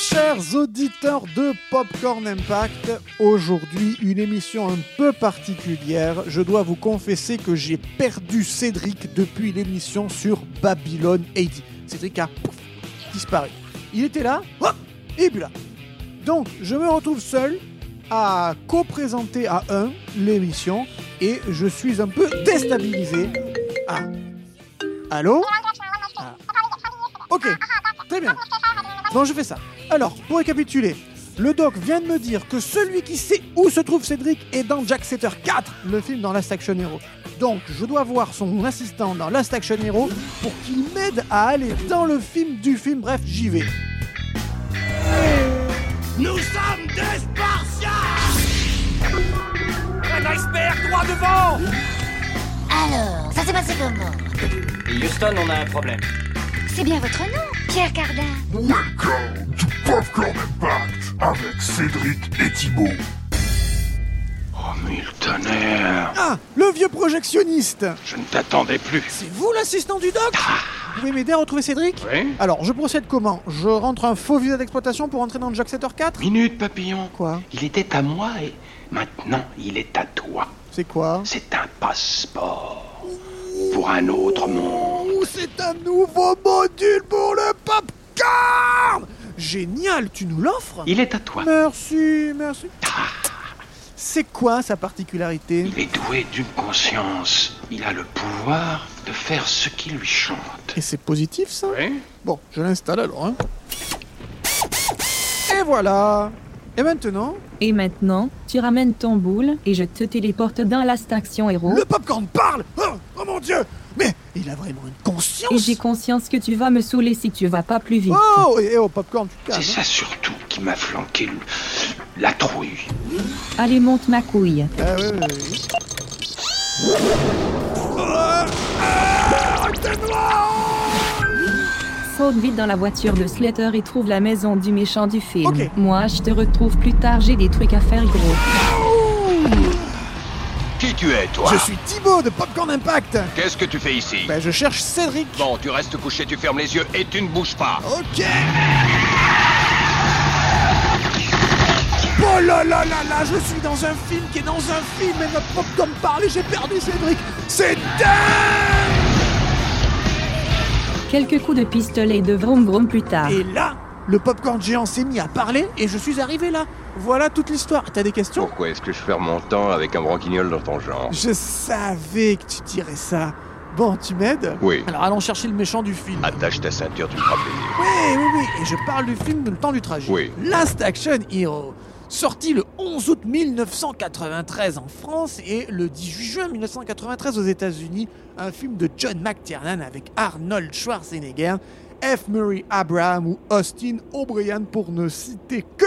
chers auditeurs de Popcorn Impact. Aujourd'hui, une émission un peu particulière. Je dois vous confesser que j'ai perdu Cédric depuis l'émission sur Babylon AD. Cédric a disparu. Il était là, hop, et puis là. Donc, je me retrouve seul à co-présenter à un l'émission et je suis un peu déstabilisé. Ah. Allô? Ah. Ok, très bien. Bon, je fais ça. Alors, pour récapituler, le doc vient de me dire que celui qui sait où se trouve Cédric est dans Jack Setter 4, le film dans Last Action Hero. Donc, je dois voir son assistant dans Last Action Hero pour qu'il m'aide à aller dans le film du film. Bref, j'y vais. Nous sommes des Spartiates Un iceberg droit devant Alors, ça s'est passé comment Houston, on a un problème. C'est bien votre nom, Pierre Cardin. Welcome to Popcorn Impact avec Cédric et Thibaut. Oh, Miltoner, Ah, le vieux projectionniste je ne t'attendais plus. C'est vous l'assistant du doc Vous pouvez m'aider à retrouver Cédric Oui Alors, je procède comment Je rentre un faux visa d'exploitation pour entrer dans Jack Setter 4 Minute, papillon. Quoi Il était à moi et maintenant il est à toi. C'est quoi C'est un passeport pour un autre monde. Ouh, c'est un nouveau module pour le popcorn Génial, tu nous l'offres Il est à toi. Merci, merci. C'est quoi sa particularité? Il est doué d'une conscience. Il a le pouvoir de faire ce qui lui chante. Et c'est positif ça? Oui Bon, je l'installe alors. Hein. Et voilà Et maintenant, Et maintenant, tu ramènes ton boule et je te téléporte dans la station héros. le popcorn parle oh, oh mon dieu Mais il a vraiment une conscience Et j'ai conscience que tu vas me saouler si tu vas pas plus vite. Oh, et oh, popcorn, tu C'est calmes. ça surtout qui m'a flanqué le- la trouille. Allez, monte ma couille. hein. Ah, oui, oui, oui. Saute vite dans la voiture de Slater et trouve la maison du méchant du film. Moi, je te retrouve plus tard, j'ai des trucs à faire gros. Qui tu es, toi Je suis Thibaut de Popcorn Impact. Qu'est-ce que tu fais ici Ben, je cherche Cédric. Bon, tu restes couché, tu fermes les yeux et tu ne bouges pas. Ok. Oh là là là là, je suis dans un film qui est dans un film et notre popcorn parle et j'ai perdu Cédric. C'est dingue. Quelques coups de pistolet et de vroom vroom plus tard. Et là, le popcorn géant s'est mis à parler et je suis arrivé là. Voilà toute l'histoire. T'as des questions? Pourquoi est-ce que je perds mon temps avec un branquignol dans ton genre? Je savais que tu dirais ça. Bon, tu m'aides? Oui. Alors allons chercher le méchant du film. Attache ta ceinture, tu me feras plaisir. Oui, oui, oui. Et je parle du film de Le Temps du Tragique. Oui. Last Action Hero. Sorti le 11 août 1993 en France et le 18 juin 1993 aux États-Unis, un film de John McTiernan avec Arnold Schwarzenegger, F. Murray Abraham ou Austin O'Brien pour ne citer que.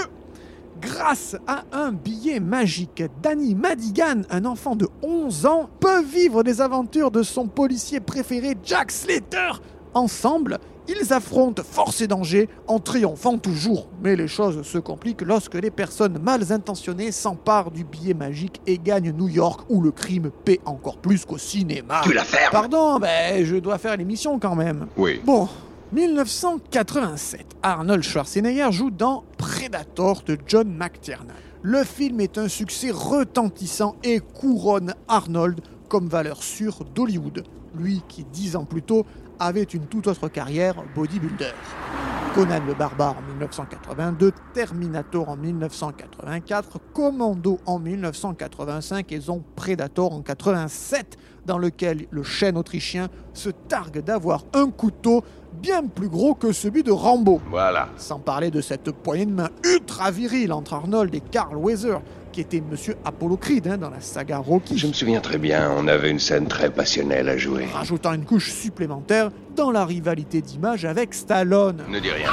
Grâce à un billet magique, Danny Madigan, un enfant de 11 ans, peut vivre des aventures de son policier préféré Jack Slater. Ensemble, ils affrontent force et danger en triomphant toujours. Mais les choses se compliquent lorsque les personnes mal intentionnées s'emparent du billet magique et gagnent New York où le crime paie encore plus qu'au cinéma. Tu la fermes Pardon, ben je dois faire l'émission quand même. Oui. Bon, 1987, Arnold Schwarzenegger joue dans Predator de John McTiernan. Le film est un succès retentissant et couronne Arnold comme valeur sûre d'Hollywood, lui qui dix ans plus tôt avait une toute autre carrière bodybuilder. Conan le barbare en 1982, Terminator en 1984, Commando en 1985 et Zon Predator en 87, dans lequel le chêne autrichien se targue d'avoir un couteau bien plus gros que celui de Rambo. Voilà. Sans parler de cette poignée de main ultra virile entre Arnold et Carl Weather, qui était Monsieur Apollo Creed hein, dans la saga Rocky. Je me souviens très bien, on avait une scène très passionnelle à jouer. rajoutant une couche supplémentaire dans la rivalité d'image avec Stallone. Ne dis rien.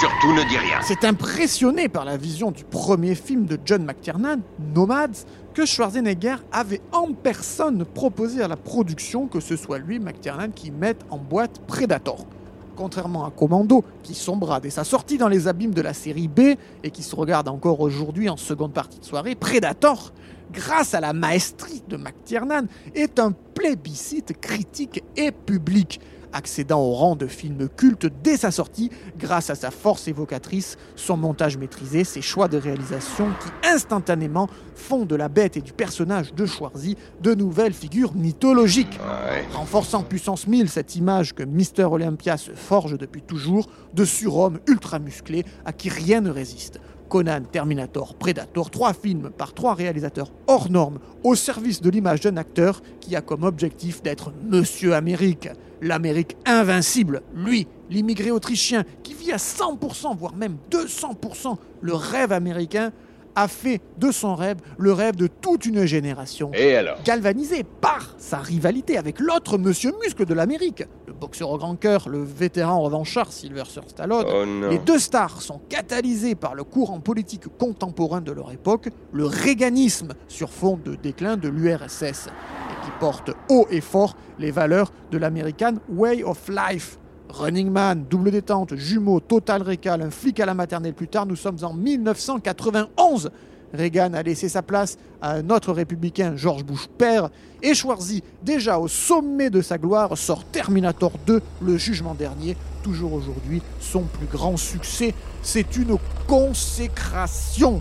Surtout ne dis rien. C'est impressionné par la vision du premier film de John McTiernan, Nomads, que Schwarzenegger avait en personne proposé à la production que ce soit lui, McTiernan, qui mette en boîte Predator. Contrairement à Commando, qui sombra dès sa sortie dans les abîmes de la série B et qui se regarde encore aujourd'hui en seconde partie de soirée, Predator, grâce à la maestrie de McTiernan, est un plébiscite critique et public, accédant au rang de film culte dès sa sortie grâce à sa force évocatrice, son montage maîtrisé, ses choix de réalisation qui instantanément font de la bête et du personnage de Schwarzy de nouvelles figures mythologiques. Renforçant puissance 1000 cette image que Mister Olympia se forge depuis toujours de surhomme ultra musclé à qui rien ne résiste. Conan, Terminator, Predator, trois films par trois réalisateurs hors normes au service de l'image d'un acteur qui a comme objectif d'être Monsieur Amérique, l'Amérique invincible, lui, l'immigré autrichien qui vit à 100%, voire même 200% le rêve américain, a fait de son rêve le rêve de toute une génération Et alors galvanisé par sa rivalité avec l'autre monsieur muscle de l'Amérique, le boxeur au grand cœur, le vétéran revanchard Sylvester Stallone. Oh. Les deux stars sont catalysés par le courant politique contemporain de leur époque, le réganisme sur fond de déclin de l'URSS, et qui porte haut et fort les valeurs de l'American Way of Life. Running Man, double détente, jumeaux, total récal, un flic à la maternelle plus tard, nous sommes en 1991. Reagan a laissé sa place à un autre républicain, George Bush père, et Schwarzy, déjà au sommet de sa gloire, sort Terminator 2, le jugement dernier, toujours aujourd'hui son plus grand succès. C'est une consécration.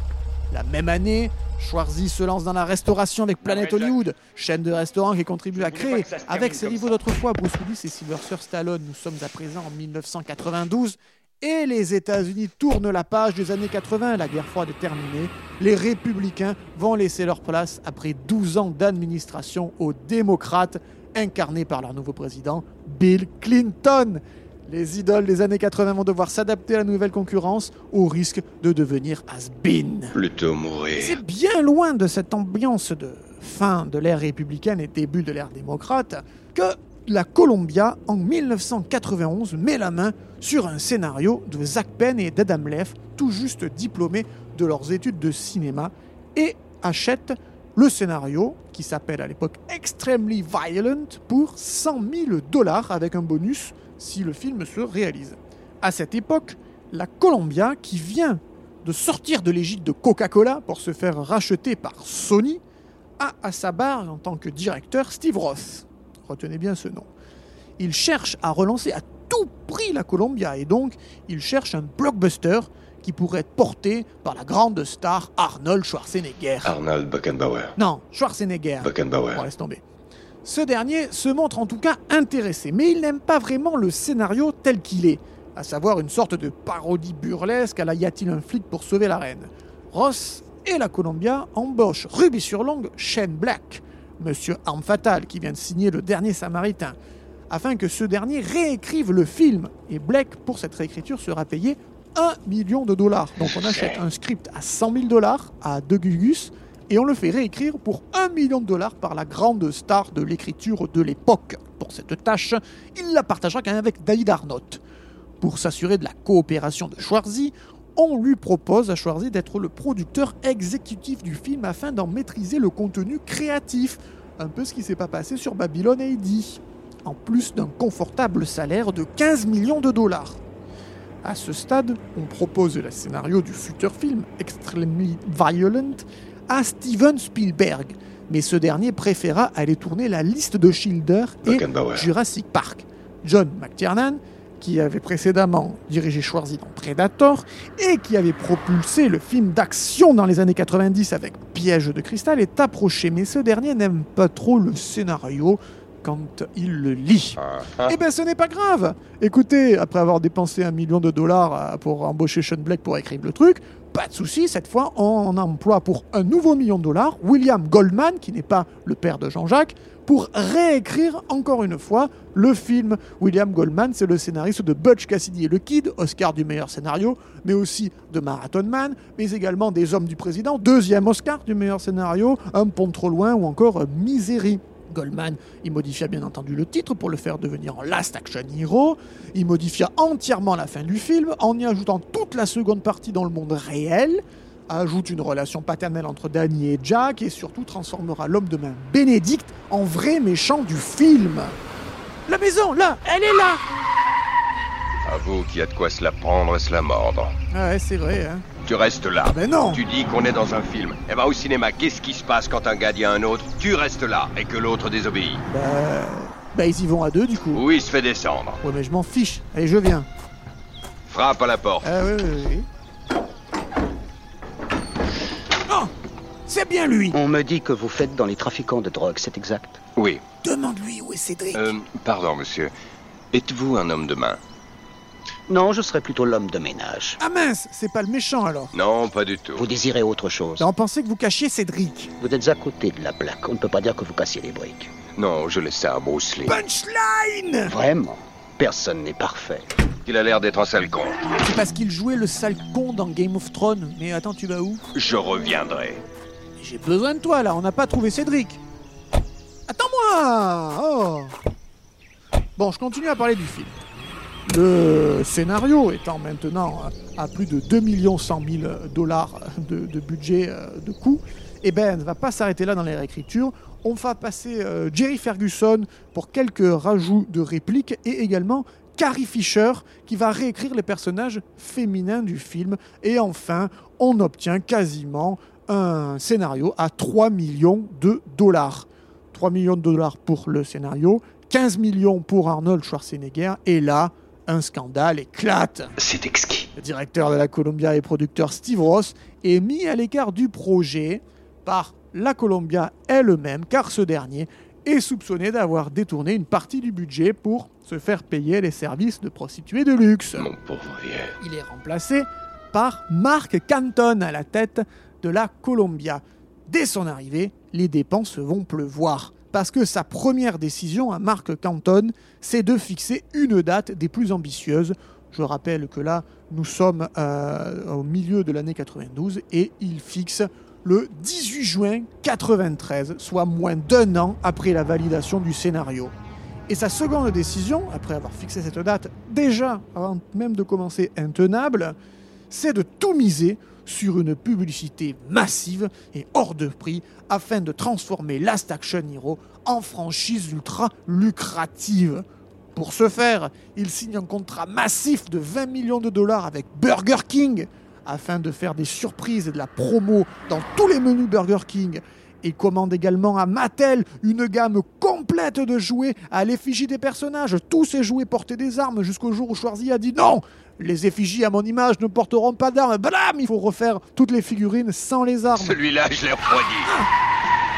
La même année, Schwarzy se lance dans la restauration avec Planet Hollywood, chaîne de restaurants qui contribue à créer, avec ses rivaux d'autrefois, Bruce Willis et Sylvester Stallone. Nous sommes à présent en 1992 et les États-Unis tournent la page des années 80. La guerre froide est terminée. Les républicains vont laisser leur place après 12 ans d'administration aux démocrates, incarnés par leur nouveau président, Bill Clinton. Les idoles des années 80 vont devoir s'adapter à la nouvelle concurrence au risque de devenir has-been. Plutôt mourir. C'est bien loin de cette ambiance de fin de l'ère républicaine et début de l'ère démocrate que la Columbia, en 1991, met la main sur un scénario de Zach Penn et d'Adam Leff, tout juste diplômés de leurs études de cinéma, et achète le scénario, qui s'appelle à l'époque Extremely Violent, pour 100 000 dollars avec un bonus si le film se réalise. À cette époque, la Columbia, qui vient de sortir de l'égide de Coca-Cola pour se faire racheter par Sony, a à sa barre en tant que directeur Steve Roth. Retenez bien ce nom. Il cherche à relancer à tout prix la Columbia et donc il cherche un blockbuster qui pourrait être porté par la grande star Arnold Schwarzenegger. Arnold Buckenbauer. Non, Schwarzenegger. Buckenbauer. Bon, laisse tomber. Ce dernier se montre en tout cas intéressé, mais il n'aime pas vraiment le scénario tel qu'il est, à savoir une sorte de parodie burlesque à la Y a-t-il un flic pour sauver la reine Ross et la Columbia embauchent Ruby sur longue Shane Black, monsieur Arme Fatale qui vient de signer Le Dernier Samaritain, afin que ce dernier réécrive le film. Et Black, pour cette réécriture, sera payé 1 million de dollars. Donc on achète un script à 100 000 dollars à De Gugus et on le fait réécrire pour 1 million de dollars par la grande star de l'écriture de l'époque. Pour cette tâche, il la partagera quand même avec David Arnott. Pour s'assurer de la coopération de Schwarzy, on lui propose à Schwarzy d'être le producteur exécutif du film afin d'en maîtriser le contenu créatif. Un peu ce qui s'est pas passé sur Babylon AD. En plus d'un confortable salaire de 15 millions de dollars. À ce stade, on propose le scénario du futur film Extremely Violent à Steven Spielberg, mais ce dernier préféra aller tourner la liste de Schilder et. Jurassic Park. John McTiernan, qui avait précédemment dirigé Schwarzy dans Predator et qui avait propulsé le film d'action dans les années 90 avec Piège de cristal, est approché, mais ce dernier n'aime pas trop le scénario quand il le lit. Eh bien, ce n'est pas grave. Écoutez, après avoir dépensé un million de dollars euh, pour embaucher Sean Black pour écrire le truc, pas de souci. Cette fois, on emploie pour un nouveau million de dollars William Goldman, qui n'est pas le père de Jean-Jacques, pour réécrire encore une fois le film. William Goldman, c'est le scénariste de Butch Cassidy et le Kid, Oscar du meilleur scénario, mais aussi de Marathon Man, mais également des Hommes du Président, deuxième Oscar du meilleur scénario, Un pont trop loin ou encore Misery. Goldman, il modifia bien entendu le titre pour le faire devenir en Last Action Hero. Il modifia entièrement la fin du film en y ajoutant toute la seconde partie dans le monde réel. Ajoute une relation paternelle entre Danny et Jack et surtout transformera l'homme de main Bénédicte en vrai méchant du film. La maison, là, elle est là Avoue qu'il y a de quoi se la prendre et se la mordre. Ah Ouais, c'est vrai, hein. Tu restes là. Ah ben non Tu dis qu'on est dans un film. Eh ben au cinéma, qu'est-ce qui se passe quand un gars dit à un autre Tu restes là et que l'autre désobéit? Bah, Bah ils y vont à deux du coup. Où il se fait descendre Ouais mais je m'en fiche. Allez je viens. Frappe à la porte. Ah oui oui oui. Oh C'est bien lui On me dit que vous faites dans les trafiquants de drogue, c'est exact Oui. Demande-lui où est Cédric. Euh, pardon, monsieur. Êtes-vous un homme de main? Non, je serais plutôt l'homme de ménage. Ah mince, c'est pas le méchant alors. Non, pas du tout. Vous désirez autre chose on pensait que vous cachiez Cédric. Vous êtes à côté de la plaque, on ne peut pas dire que vous cassiez les briques. Non, je laisse ça à Bruce Lee. Punchline Vraiment Personne n'est parfait. Il a l'air d'être un sale con. C'est parce qu'il jouait le sale con dans Game of Thrones. Mais attends, tu vas où? Je reviendrai. J'ai besoin de toi là, on n'a pas trouvé Cédric. Attends-moi Oh Bon, je continue à parler du film. Le scénario étant maintenant à plus de 2 100 000 dollars de, de budget euh, de coût, eh ben, ne va pas s'arrêter là dans les réécritures. On va passer euh, Jerry Ferguson pour quelques rajouts de répliques et également Carrie Fisher qui va réécrire les personnages féminins du film. Et enfin, on obtient quasiment un scénario à 3 millions de dollars. 3 millions de dollars pour le scénario, 15 millions pour Arnold Schwarzenegger, et là, un scandale éclate. C'est exquis. Le directeur de la Columbia et producteur Steve Ross est mis à l'écart du projet par la Columbia elle-même, car ce dernier est soupçonné d'avoir détourné une partie du budget pour se faire payer les services de prostituées de luxe. Mon pauvre vieux. Il est remplacé par Mark Canton à la tête de la Columbia. Dès son arrivée, les dépenses vont pleuvoir. Parce que sa première décision à Mark Canton, c'est de fixer une date des plus ambitieuses. Je rappelle que là, nous sommes euh, au milieu de l'année 92 et il fixe le 18 juin 93, soit moins d'un an après la validation du scénario. Et sa seconde décision, après avoir fixé cette date déjà avant même de commencer intenable, c'est de tout miser sur une publicité massive et hors de prix afin de transformer Last Action Hero en franchise ultra lucrative. Pour ce faire, il signe un contrat massif de 20 millions de dollars avec Burger King afin de faire des surprises et de la promo dans tous les menus Burger King. Il commande également à Mattel une gamme complète de jouets à l'effigie des personnages. Tous ces jouets portaient des armes jusqu'au jour où Schwarzy a dit non Les effigies à mon image ne porteront pas d'armes. Blam Il faut refaire toutes les figurines sans les armes. Celui-là, je l'ai refroidi.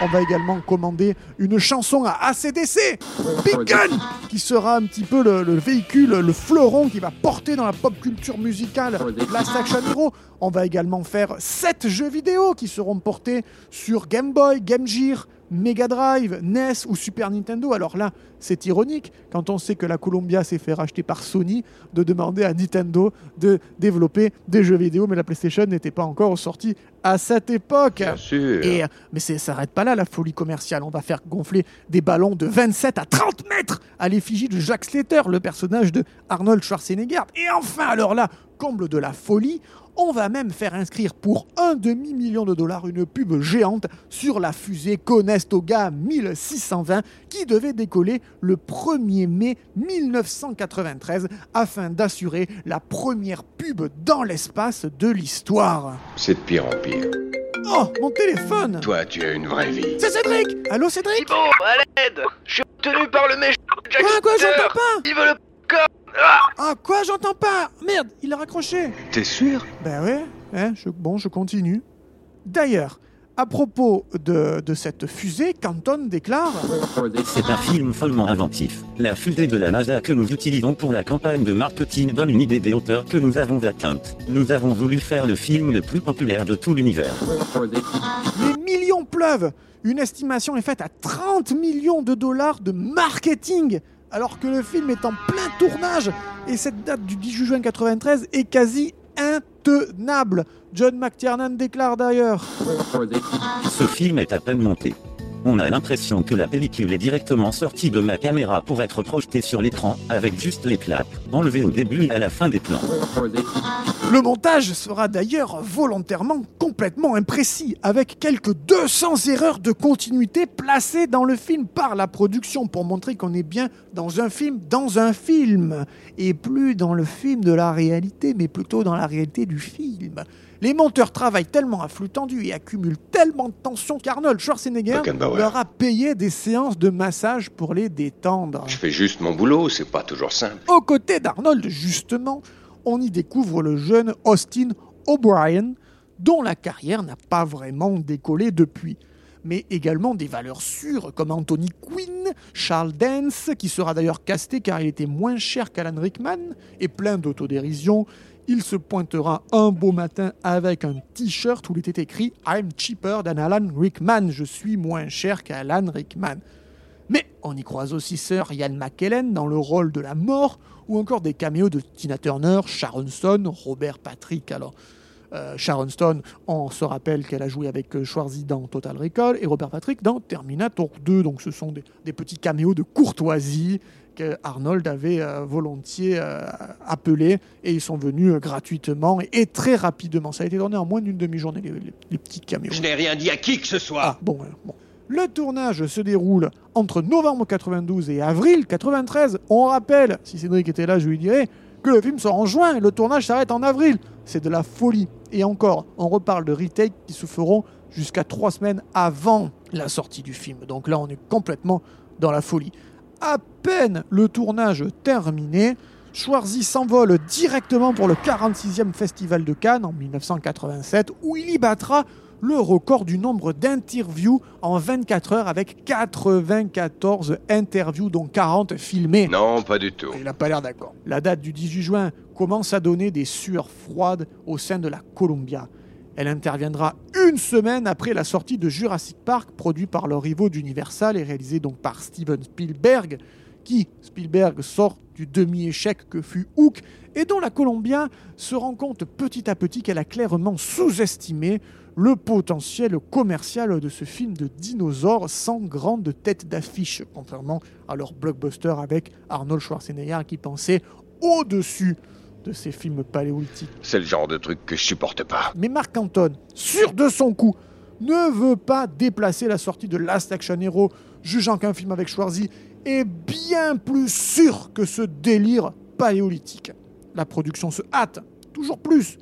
On va également commander une chanson à ACDC, Big Gun, qui sera un petit peu le, le véhicule, le fleuron qui va porter dans la pop culture musicale Last Action Hero. On va également faire 7 jeux vidéo qui seront portés sur Game Boy, Game Gear, Mega Drive, NES ou Super Nintendo. Alors là, c'est ironique quand on sait que la Columbia s'est fait racheter par Sony de demander à Nintendo de développer des jeux vidéo, mais la PlayStation n'était pas encore sortie à cette époque. Bien sûr. Et, euh, mais ça s'arrête pas là, la folie commerciale. On va faire gonfler des ballons de 27 à 30 mètres à l'effigie de Jack Slater, le personnage de Arnold Schwarzenegger. Et enfin, alors là, comble de la folie, on va même faire inscrire pour un demi-million de dollars une pub géante sur la fusée Conestoga 1620 qui devait décoller le 1er mai 1993 afin d'assurer la première pub dans l'espace de l'histoire. C'est de pire en pire. Oh, mon téléphone! Toi, tu as une vraie vie. C'est Cédric! Allô Cédric? Bon, à l'aide. Je suis tenu par le méchant Jack Quoi, quoi, j'entends pas? Il veut le corps Ah quoi, j'entends pas Merde, il a raccroché T'es sûr? Ben ouais, hein, je- bon, je continue. D'ailleurs, à propos de, de cette fusée, Canton déclare C'est un film follement inventif. La fusée de la NASA que nous utilisons pour la campagne de marketing donne une idée des hauteurs que nous avons atteintes. Nous avons voulu faire le film le plus populaire de tout l'univers. Les millions pleuvent Une estimation est faite à 30 millions de dollars de marketing alors que le film est en plein tournage et cette date du 18 juin 93 est quasi intenable. John McTiernan déclare d'ailleurs Ce film est à peine monté. On a l'impression que la pellicule est directement sortie de ma caméra pour être projetée sur l'écran, avec juste les claps, enlevés au début et à la fin des plans. Le montage sera d'ailleurs volontairement complètement imprécis, avec quelques 200 erreurs de continuité placées dans le film par la production pour montrer qu'on est bien dans un film, dans un film, et plus dans le film de la réalité, mais plutôt dans la réalité du film. Les monteurs travaillent tellement à flux tendu et accumulent tellement de tension qu'Arnold Schwarzenegger leur a payé des séances de massage pour les détendre. Je fais juste mon boulot, c'est pas toujours simple. Aux côtés d'Arnold, justement, on y découvre le jeune Austin O'Brien, dont la carrière n'a pas vraiment décollé depuis. Mais également des valeurs sûres comme Anthony Quinn, Charles Dance, qui sera d'ailleurs casté car il était moins cher qu'Alan Rickman, et plein d'autodérision. Il se pointera un beau matin avec un t-shirt où il était écrit I'm cheaper than Alan Rickman, je suis moins cher qu'Alan Rickman. Mais on y croise aussi Sir Ian McKellen dans le rôle de la mort, ou encore des caméos de Tina Turner, Sharon Stone, Robert Patrick. Alors, euh, Sharon Stone, on se rappelle qu'elle a joué avec euh, Schwarzy dans Total Recall, et Robert Patrick dans Terminator 2. Donc ce sont des, des petits caméos de courtoisie que Arnold avait euh, volontiers euh, appelés, et ils sont venus euh, gratuitement et, très rapidement. Ça a été tourné en moins d'une demi-journée, les, les- les petits caméos. Je n'ai rien dit à qui que ce soit. Ah, bon. Le tournage se déroule entre novembre 92 et avril 93. On rappelle, si Cédric était là, je lui dirais que le film sort en juin et le tournage s'arrête en avril. C'est de la folie. Et encore, on reparle de retakes qui se feront jusqu'à trois semaines avant la sortie du film. Donc là, on est complètement dans la folie. À peine le tournage terminé, Schwarzy s'envole directement pour le 46e Festival de Cannes en 1987, où il y battra le record du nombre d'interviews en 24 heures avec 94 interviews, dont 40 filmées. Non, pas du tout. Il n'a pas l'air d'accord. La date du 18 juin commence à donner des sueurs froides au sein de la Columbia. Elle interviendra une semaine après la sortie de Jurassic Park, produit par leurs rivaux d'Universal et réalisé donc par Steven Spielberg, qui, Spielberg, sort du demi-échec que fut Hook et dont la Columbia se rend compte petit à petit qu'elle a clairement sous-estimé le potentiel commercial de ce film de dinosaures sans grande tête d'affiche, contrairement à leur blockbuster avec Arnold Schwarzenegger qui pensait au-dessus de ces films paléolithiques. C'est le genre de truc que je supporte pas. Mais Mark Anton, sûr de son coup, ne veut pas déplacer la sortie de Last Action Hero, jugeant qu'un film avec Schwarzy est bien plus sûr que ce délire paléolithique. La production se hâte, toujours plus.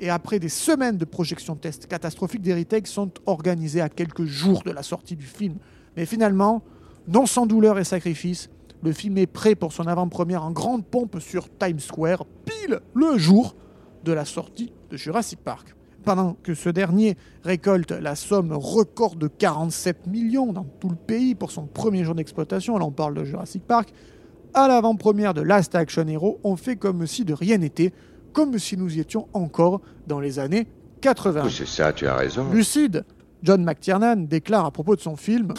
Et après des semaines de projections tests catastrophiques, des retakes sont organisés à quelques jours de la sortie du film. Mais finalement, non sans douleur et sacrifice, le film est prêt pour son avant-première en grande pompe sur Times Square, pile le jour de la sortie de Jurassic Park. Pendant que ce dernier récolte la somme record de 47 millions dans tout le pays pour son premier jour d'exploitation, là on parle de Jurassic Park, à l'avant-première de Last Action Hero, on fait comme si de rien n'était, comme si nous y étions encore dans les années 80. Oui, c'est ça, tu as raison. Lucide, John McTiernan déclare à propos de son film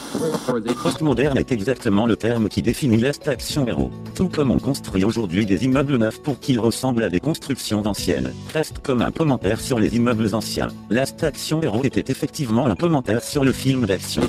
Postmoderne est exactement le terme qui définit l'Est Action Hero. Tout comme on construit aujourd'hui des immeubles neufs pour qu'ils ressemblent à des constructions anciennes. Presque comme un commentaire sur les immeubles anciens. L'Est Action Hero était effectivement un commentaire sur le film d'action.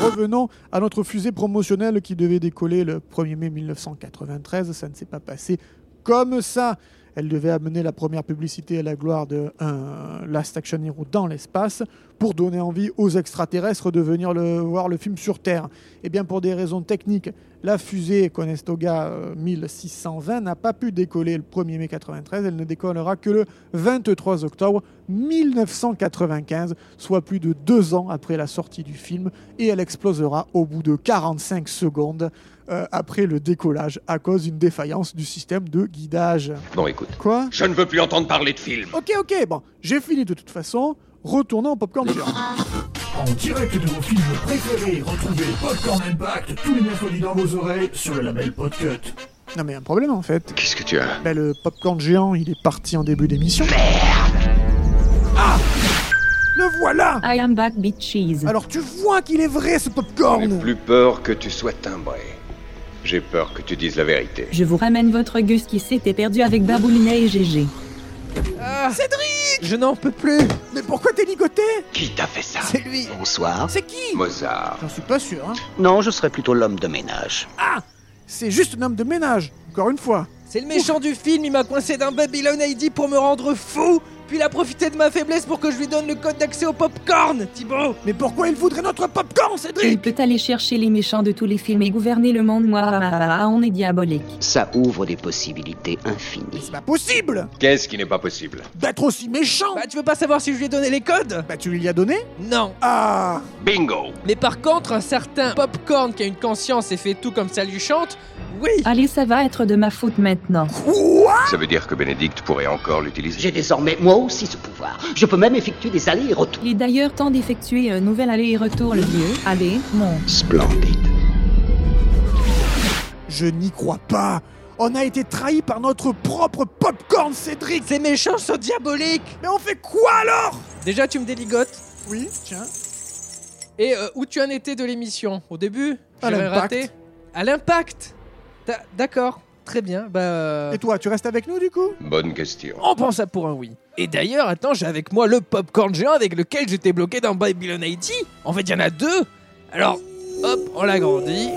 Revenons à notre fusée promotionnelle qui devait décoller le 1er mai 1993. Ça ne s'est pas passé comme ça. Elle devait amener la première publicité à la gloire de un Last Action Hero dans l'espace pour donner envie aux extraterrestres de venir voir le film sur Terre. Et bien pour des raisons techniques, la fusée Conestoga euh, 1620 n'a pas pu décoller le 1er mai 93. Elle ne décollera que le 23 octobre 1995, soit plus de deux ans après la sortie du film, et elle explosera au bout de 45 secondes euh, après le décollage à cause d'une défaillance du système de guidage. Bon, écoute. Quoi? Je ne veux plus entendre parler de film. Ok, ok, bon, j'ai fini de toute façon. Retournons au popcorn géant. En direct de vos films préférés, retrouvez Popcorn Impact tous les mercredis dans vos oreilles sur le label Podcut. Non mais un problème en fait. Qu'est-ce que tu as? Ben, le popcorn géant, il est parti en début d'émission. Ah Le voilà I am back bitches. Alors tu vois qu'il est vrai ce popcorn J'ai plus peur que tu sois timbré. J'ai peur que tu dises la vérité. Je vous ramène votre Gus qui s'était perdu avec Baboulinet et GG. Cédric Je n'en peux plus Mais pourquoi t'es ligoté Qui t'a fait ça C'est lui Bonsoir. C'est qui Mozart. J'en suis pas sûr, hein. Non, je serais plutôt l'homme de ménage. Ah C'est juste un homme de ménage, encore une fois. C'est le méchant du film, il m'a coincé d'un Babylon ID pour me rendre fou Puis il a profité de ma faiblesse pour que je lui donne le code d'accès au popcorn, Thibaut Mais pourquoi il voudrait notre popcorn, Il Cédric peut aller chercher les méchants de tous les films et gouverner le monde. Moi, on est diabolique. Ça ouvre des possibilités infinies. C'est pas possible Qu'est-ce qui n'est pas possible? D'être aussi méchant Bah tu veux pas savoir si je lui ai donné les codes? Bah tu lui as donné? Non. Ah Bingo Mais par contre, un certain popcorn qui a une conscience et fait tout comme ça lui chante, oui Allez, ça va être de ma faute maintenant. Ça veut dire que Bénédicte pourrait encore l'utiliser. J'ai désormais moi aussi ce pouvoir. Je peux même effectuer des allers et retours. Il est d'ailleurs temps d'effectuer un nouvel aller et retour, le vieux. Allez, mon. Splendide. Je n'y crois pas On a été trahi par notre propre popcorn, Cédric Ces méchants sont diaboliques Mais on fait quoi alors? Déjà, tu me déligotes. Oui, tiens. Et euh, où tu en étais de l'émission? Au début? À J'avais l'impact. raté À l'impact D'a- D'accord, très bien. Bah. euh, Et toi, tu restes avec nous du coup? Bonne question. On prend ça pour un oui. Et d'ailleurs, attends, j'ai avec moi le popcorn géant avec lequel j'étais bloqué dans Babylon Haiti. En fait, il y en a deux. Alors, hop, on l'agrandit.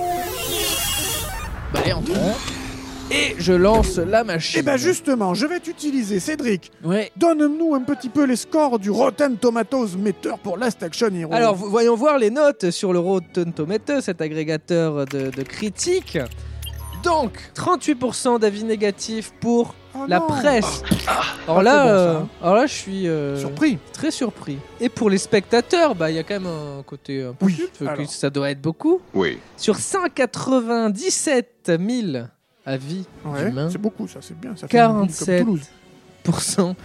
Bah, et entrons. Et je lance la machine. Eh ben justement, je vais t'utiliser, Cédric. Ouais. Donne-nous un petit peu les scores du Rotten Tomatoes metteur pour Last Action Hero. Alors, vo- voyons voir les notes sur le Rotten Tomatoes, cet agrégateur de, de critiques. Donc, 38% d'avis négatifs pour Oh la non. presse. alors, Pas là, très bon, ça, euh, alors là, je suis euh, Surpris. très surpris. Et pour les spectateurs, bah, il y a quand même un côté un peu Oui, culte, que alors. ça doit être beaucoup. Oui. Sur 197 000 avis Ouais, humains, c'est beaucoup ça, c'est bien. Ça fait une ville comme 47 Toulouse.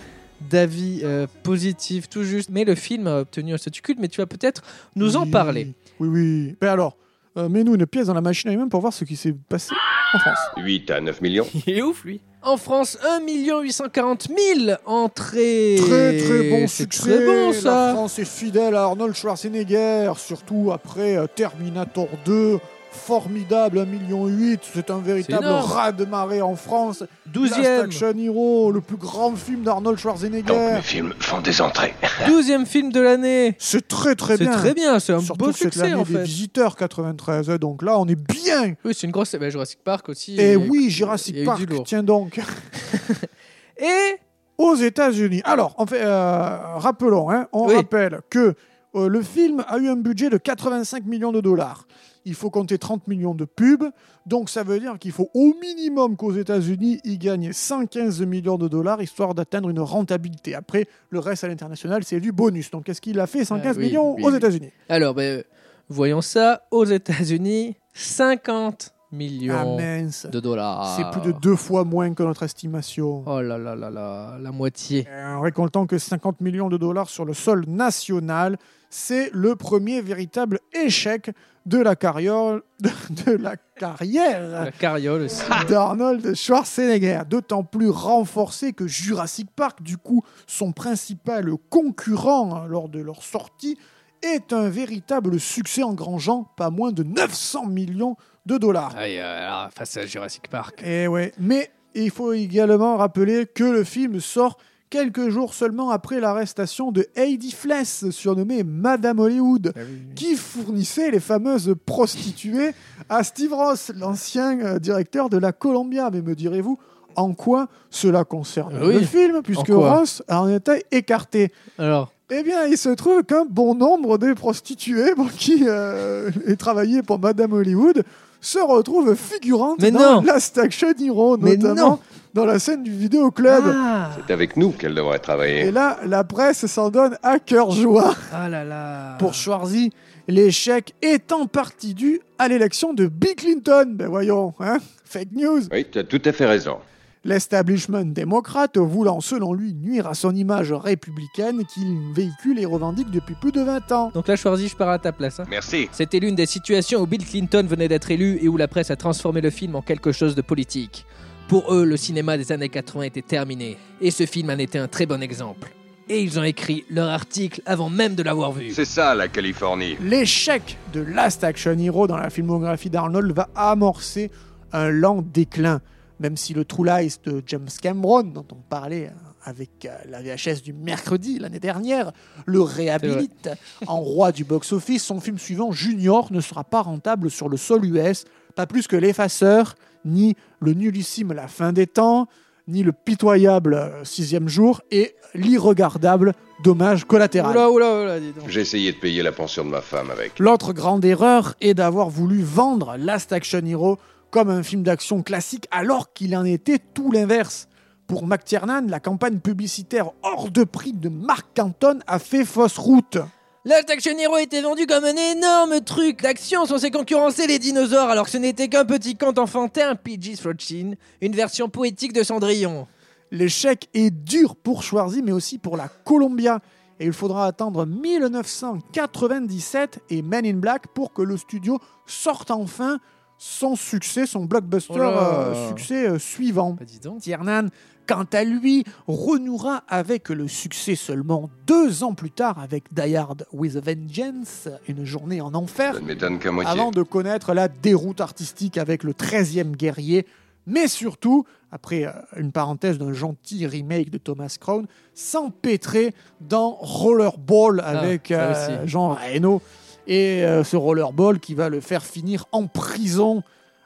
d'avis euh, positifs, tout juste. Mais le film a obtenu un statut culte, mais tu vas peut-être nous en parler. Oui, oui. Ben alors, euh, mets-nous une pièce dans la machine à humains pour voir ce qui s'est passé en France. 8 à 9 millions. Il est ouf, lui. En France, 1 840 000 entrées. Très très bon succès. très bon, La ça. France est fidèle à Arnold Schwarzenegger, surtout après euh, Terminator 2. Formidable, 1,8 million. C'est un véritable énorme. raz-de-marée en France. Last 12e, Action Hero, le plus grand film d'Arnold Donc Schwarzenegger. mes films font des entrées. 12e film de l'année. C'est très très C'est bien. très bien, c'est un Surtout beau c'est succès l'année en des fait. visiteurs 93, hein, donc là on est bien. Oui, c'est une grosse. bah, Jurassic Park aussi. Et il- oui, Jurassic Park, tiens donc. Et aux États-Unis. Alors, en fait, euh, rappelons, hein, on Oui. rappelle que euh, le film a eu un budget de 85 millions de dollars. Il faut compter 30 millions de pubs, donc ça veut dire qu'il faut au minimum qu'aux États-Unis, ils gagnent 115 millions de dollars histoire d'atteindre une rentabilité. Après, le reste à l'international, c'est du bonus. Donc, qu'est-ce qu'il a fait 115 Ah oui, millions oui, aux oui. États-Unis? Alors, ben, voyons ça. Aux États-Unis, 50 millions Ah de dollars. C'est plus de deux fois moins que notre estimation. Oh là là là là, la moitié. En récoltant que 50 millions de dollars sur le sol national, c'est le premier véritable échec de la carrière, de, la carrière La carriole aussi. d'Arnold Schwarzenegger, d'autant plus renforcé que Jurassic Park, du coup, son principal concurrent hein, lors de leur sortie, est un véritable succès engrangeant pas moins de 900 millions de dollars. Aïe, euh, face à Jurassic Park. Et ouais, mais il faut également rappeler que le film sort quelques jours seulement après l'arrestation de Heidi Fless, surnommée Madame Hollywood, qui fournissait les fameuses prostituées à Steve Ross, l'ancien euh, directeur de la Columbia. Mais me direz-vous, en quoi cela concerne Oui. le film, puisque Ross en était écarté? Alors, eh bien, il se trouve qu'un bon nombre des prostituées qui euh, travaillé pour Madame Hollywood se retrouvent figurantes Mais dans non. Last Action Hero, Mais notamment non. dans la scène du vidéoclub. ah, C'est avec nous qu'elle devrait Et travailler. là, la presse s'en donne à cœur joie. ah là là. Pour Schwarzy, l'échec est en partie dû à l'élection de Bill Clinton. Ben voyons, hein Fake news. Oui, tu as tout à fait raison. L'establishment démocrate voulant, selon lui, nuire à son image républicaine qu'il véhicule et revendique depuis plus de 20 ans. Donc là, Schwarzy, je pars à ta place. hein. Merci. C'était l'une des situations où Bill Clinton venait d'être élu et où la presse a transformé le film en quelque chose de politique. Pour eux, le cinéma des années 80 était terminé, et ce film en était un très bon exemple. Et ils ont écrit leur article avant même de l'avoir vu. C'est ça, la Californie. L'échec de Last Action Hero dans la filmographie d'Arnold va amorcer un lent déclin, même si le True Lies de James Cameron, dont on parlait euh, avec euh, la VHS du mercredi l'année dernière, le réhabilite en roi du box-office. Son film suivant, Junior, ne sera pas rentable sur le sol US, pas plus que L'Effaceur, ni le nullissime La fin des temps, ni le pitoyable euh, sixième jour et l'irregardable dommage collatéral. Oula, oula, oula, dis donc. J'ai essayé de payer la pension de ma femme avec. L'autre grande erreur est d'avoir voulu vendre Last Action Hero comme un film d'action classique alors qu'il en était tout l'inverse. Pour McTiernan, la campagne publicitaire hors de prix de Mark Canton a fait fausse route. Last Action Hero était vendu comme un énorme truc d'action censé concurrencer les dinosaures alors que ce n'était qu'un petit conte enfantin PG-13, une version poétique de Cendrillon. L'échec est dur pour Schwarzy, mais aussi pour la Columbia. Et il faudra attendre 1997 et Men in Black pour que le studio sorte enfin son succès, son blockbuster Oh euh, succès euh, suivant. Bah, dis donc. Tiernan, quant à lui, renouera avec le succès seulement deux ans plus tard avec Die Hard with a Vengeance, une journée en enfer ne avant de connaître la déroute artistique avec le 13e guerrier, mais surtout, après euh, une parenthèse d'un gentil remake de Thomas Crown, s'empêtrer dans Rollerball avec euh, aussi. Jean Reno. Et euh, ce Rollerball qui va le faire finir en prison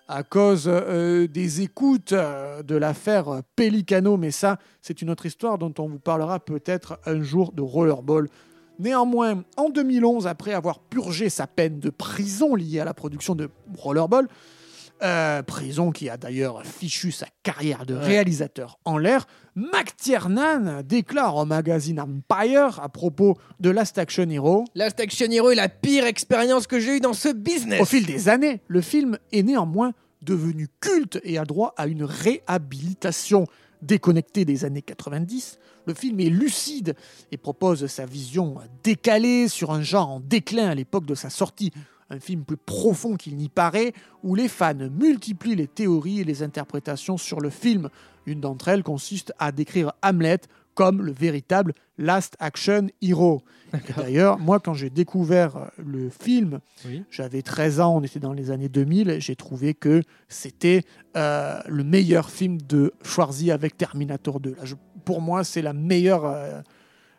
à cause euh, des écoutes euh, de l'affaire Pelicano. Mais ça, c'est une autre histoire dont on vous parlera peut-être un jour de Rollerball. Néanmoins, en 2011, après avoir purgé sa peine de prison liée à la production de Rollerball, euh, prison qui a d'ailleurs fichu sa carrière de réalisateur en l'air, McTiernan déclare au magazine Empire à propos de Last Action Hero Last Action Hero est la pire expérience que j'ai eue dans ce business. au fil des années, le film est néanmoins devenu culte et a droit à une réhabilitation. Déconnecté des années 90, le film est lucide et propose sa vision décalée sur un genre en déclin à l'époque de sa sortie. Un film plus profond qu'il n'y paraît, où les fans multiplient les théories et les interprétations sur le film. Une d'entre elles consiste à décrire Hamlet comme le véritable Last Action Hero. D'ailleurs, moi, quand j'ai découvert euh, le film, Oui. j'avais 13 ans, on était dans les années 2000, j'ai trouvé que c'était euh, le meilleur film de Schwarzy avec Terminator 2. Là, je- pour moi, c'est la meilleure, euh,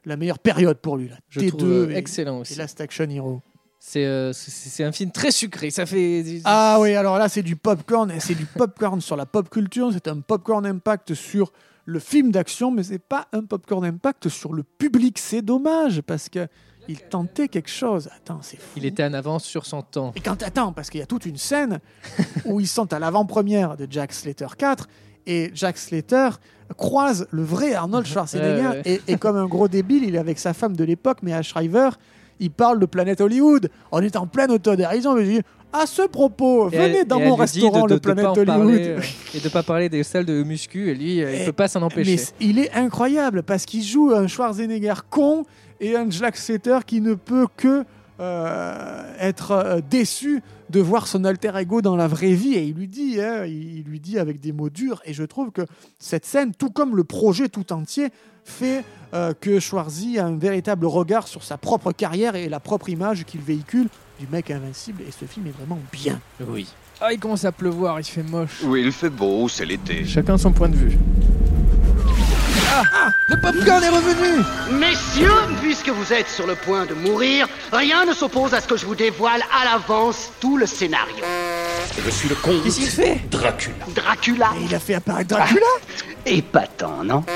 la meilleure période pour lui. Là. Je T2 trouve euh, et- excellent et aussi. Last Action Hero. C'est euh, c'est- un film très sucré. Ça fait. Ah oui, alors là, c'est du popcorn, et c'est du popcorn sur la pop culture, c'est un popcorn impact sur le film d'action, mais c'est pas un popcorn impact sur le public. C'est dommage, parce que il tentait quelque chose. Attends, c'est fou. Il était en avance sur son temps. Et quand attends, parce qu'il y a toute une scène où ils sont à l'avant-première de Jack Slater 4 et Jack Slater croise le vrai Arnold Schwarzenegger Ouais, ouais. Et, et comme un gros débile, il est avec sa femme de l'époque, mais à Shriver, il parle de Planète Hollywood. On est en pleine autodérision, mais je dis à ce propos, Et venez elle- dans mon restaurant, de- de- le Planète Hollywood. parler, euh, et de pas parler des salles de muscu. Et lui, euh, il peut pas s'en empêcher. Mais il est incroyable parce qu'il joue un Schwarzenegger con et un Jack Slater qui ne peut que euh, être euh, déçu de voir son alter ego dans la vraie vie et il lui dit, hein, il il lui dit avec des mots durs et je trouve que cette scène, tout comme le projet tout entier, fait euh, que Schwarzy a un véritable regard sur sa propre carrière et la propre image qu'il véhicule du mec invincible et ce film est vraiment bien. Oui. Ah, il commence à pleuvoir, il fait moche. Oui, il fait beau, c'est l'été. Chacun son point de vue. Ah, Le popcorn est revenu Messieurs, puisque vous êtes sur le point de mourir, rien ne s'oppose à ce que je vous dévoile à l'avance tout le scénario. Je suis le comte Qu'est-ce qu'il fait? Dracula. Dracula Et il a fait apparaître Dracula? Épatant, non?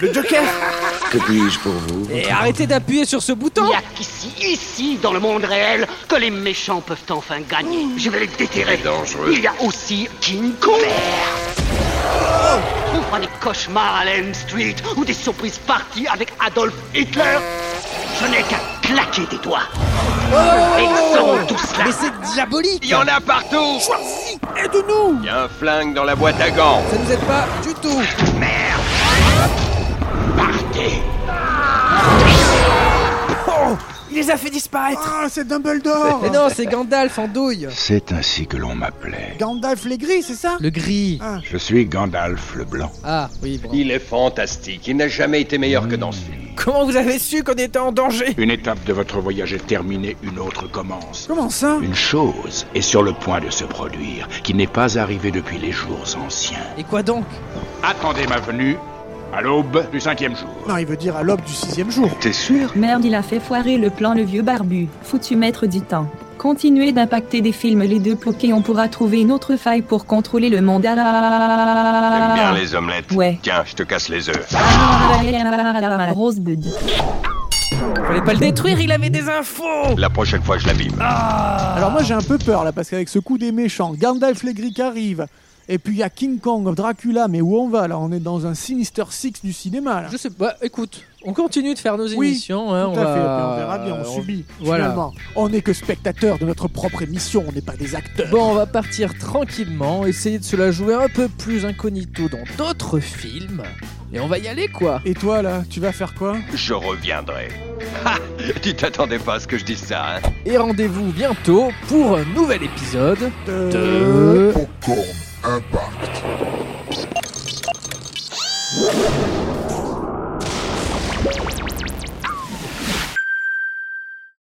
Le Joker Que puis-je pour vous? Et arrêtez d'appuyer sur ce Il bouton n'y a qu'ici, ici, dans le monde réel, que les méchants peuvent enfin gagner. Je vais les déterrer. C'est dangereux. Il y a aussi King Kong. On fera des cauchemars à Elm Street ou des surprises parties avec Adolf Hitler. Je n'ai qu'à claquer des doigts. Et ils seront tous là. Mais c'est diabolique Il y en a partout Aide-nous Il y a un flingue dans la boîte à gants. Ça nous aide pas du tout Partez. Il les a fait disparaître Ah, c'est Dumbledore Mais non, c'est Gandalf en douille C'est ainsi que l'on m'appelait. Gandalf les gris, c'est ça? Le gris Ah. Je suis Gandalf le Blanc. Ah, oui, bon. Il est fantastique. Il n'a jamais été meilleur que dans ce film. Comment vous avez su qu'on était en danger? Une étape de votre voyage est terminée, une autre commence. Comment ça? Une chose est sur le point de se produire, qui n'est pas arrivée depuis les jours anciens. Et quoi donc? Attendez ma venue à l'aube du cinquième jour. Non, il veut dire à l'aube du sixième jour. T'es sûr? Merde, il a fait foirer le plan le vieux barbu. Foutu maître du temps. continuer d'impacter des films les deux bloqués, on pourra trouver une autre faille pour contrôler le monde. J'aime Ah. bien les omelettes? Ouais. Tiens, je te casse les œufs. Rosebud. Fallait pas le détruire, il avait des infos La prochaine fois, je l'abîme. Alors moi j'ai un peu peur là parce qu'avec ce coup des méchants, Gandalf les arrive, et puis il y a King Kong, Dracula, mais où on va là? On est dans un Sinister Six du cinéma là. Je sais pas, écoute, on continue de faire nos Oui, émissions. hein, Tout on à fait, va- puis on verra bien, on, subit. Voilà. Finalement, on n'est que spectateurs de notre propre émission, on n'est pas des acteurs. Bon, on va partir tranquillement, essayer de se la jouer un peu plus incognito dans d'autres films. Et on va y aller quoi Et toi là, tu vas faire quoi? Je reviendrai. Ha Tu t'attendais pas à ce que je dise ça, hein? Et rendez-vous bientôt pour un nouvel épisode de... de... Popcorn Impact.